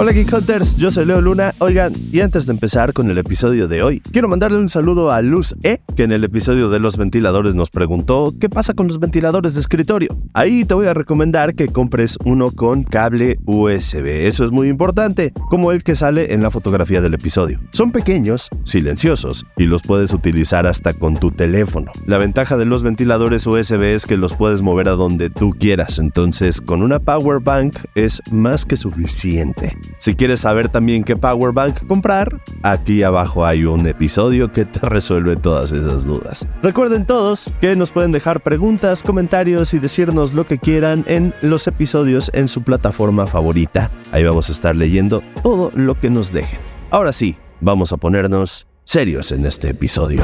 Hola Geek Hunters, yo soy Leo Luna. Oigan, y antes de empezar con el episodio de hoy, quiero mandarle un saludo a Luz E, que en el episodio de los ventiladores nos preguntó qué pasa con los ventiladores de escritorio. Ahí te voy a recomendar que compres uno con cable USB. Eso es muy importante, como el que sale en la fotografía del episodio. Son pequeños, silenciosos y los puedes utilizar hasta con tu teléfono. La ventaja de los ventiladores USB es que los puedes mover a donde tú quieras, entonces con una power bank es más que suficiente. Si quieres saber también qué power bank comprar, aquí abajo hay un episodio que te resuelve todas esas dudas. Recuerden todos que nos pueden dejar preguntas, comentarios y decirnos lo que quieran en los episodios en su plataforma favorita. Ahí vamos a estar leyendo todo lo que nos dejen. Ahora sí, vamos a ponernos serios en este episodio.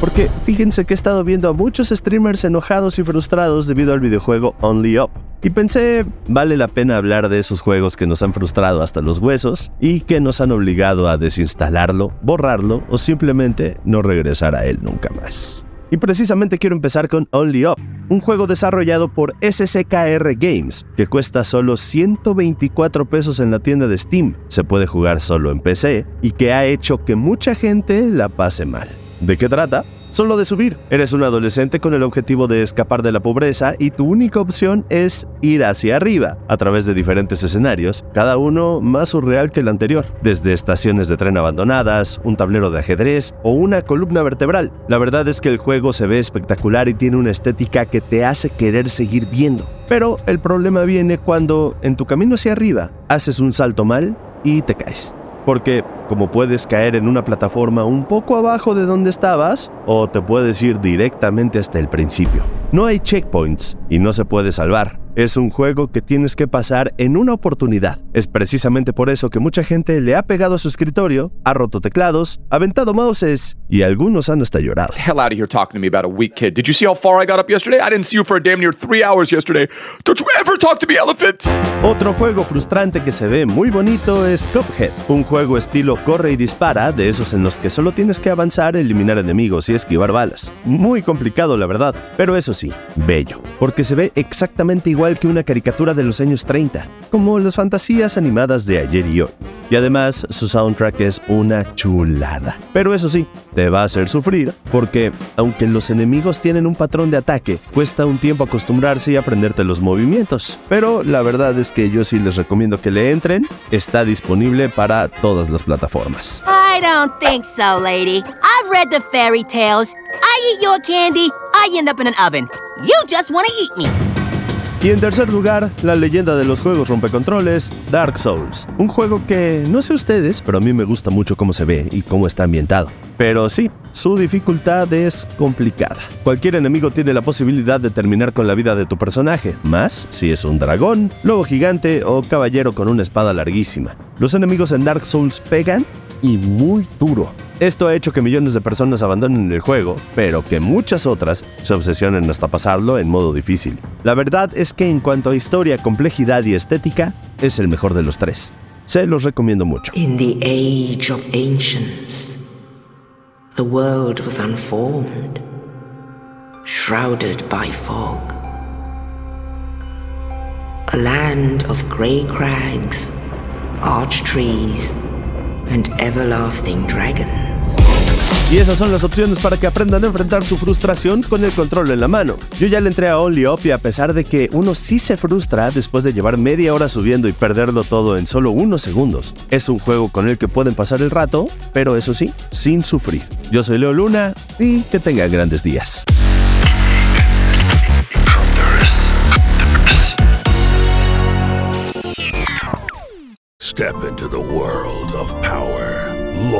Porque fíjense que he estado viendo a muchos streamers enojados y frustrados debido al videojuego Only Up. Y pensé, vale la pena hablar de esos juegos que nos han frustrado hasta los huesos y que nos han obligado a desinstalarlo, borrarlo o simplemente no regresar a él nunca más. Y precisamente quiero empezar con Only Up, un juego desarrollado por SCKR Games, que cuesta solo 124 pesos en la tienda de Steam, se puede jugar solo en PC y que ha hecho que mucha gente la pase mal. ¿De qué trata? Solo de subir. Eres un adolescente con el objetivo de escapar de la pobreza y tu única opción es ir hacia arriba, a través de diferentes escenarios, cada uno más surreal que el anterior, desde estaciones de tren abandonadas, un tablero de ajedrez o una columna vertebral. La verdad es que el juego se ve espectacular y tiene una estética que te hace querer seguir viendo. Pero el problema viene cuando, en tu camino hacia arriba, haces un salto mal y te caes. Porque como puedes caer en una plataforma un poco abajo de donde estabas, o te puedes ir directamente hasta el principio. No hay checkpoints y no se puede salvar. Es un juego que tienes que pasar en una oportunidad. Es precisamente por eso que mucha gente le ha pegado a su escritorio, ha roto teclados, aventado mouses y algunos han hasta llorado. hell out of here talking to me about a weak kid. Did you see how far I got up yesterday? I didn't see you for a damn near three hours yesterday. Don't you ever talk to me, elephant! Otro juego frustrante que se ve muy bonito es Cuphead, un juego estilo corre y dispara, de esos en los que solo tienes que avanzar, eliminar enemigos y esquivar balas. Muy complicado la verdad, pero eso sí, bello, porque se ve exactamente igual que una caricatura de los años 30, como las fantasías animadas de ayer y hoy. Y además, su soundtrack es una chulada. Pero eso sí, te va a hacer sufrir, porque aunque los enemigos tienen un patrón de ataque, cuesta un tiempo acostumbrarse y aprenderte los movimientos. Pero la verdad es que yo sí les recomiendo que le entren, está disponible para todas las plataformas. I don't think so, lady. I've read the fairy tales. I eat your candy, I end up in an oven. You just want eat me. Y en tercer lugar, la leyenda de los juegos rompecontroles, Dark Souls. Un juego que, no sé ustedes, pero a mí me gusta mucho cómo se ve y cómo está ambientado. Pero sí, su dificultad es complicada. Cualquier enemigo tiene la posibilidad de terminar con la vida de tu personaje, más si es un dragón, lobo gigante o caballero con una espada larguísima. Los enemigos en Dark Souls pegan y muy duro. Esto ha hecho que millones de personas abandonen el juego, pero que muchas otras se obsesionen hasta pasarlo en modo difícil. La verdad es que en cuanto a historia, complejidad y estética, es el mejor de los tres. Se los recomiendo mucho. Shrouded. A land of grey crags, arch trees, and everlasting dragons. Y esas son las opciones para que aprendan a enfrentar su frustración con el control en la mano. Yo ya le entré a Only Up y a pesar de que uno sí se frustra después de llevar media hora subiendo y perderlo todo en solo unos segundos, es un juego con el que pueden pasar el rato, pero eso sí, sin sufrir. Yo soy Leo Luna y que tengan grandes días. Step into the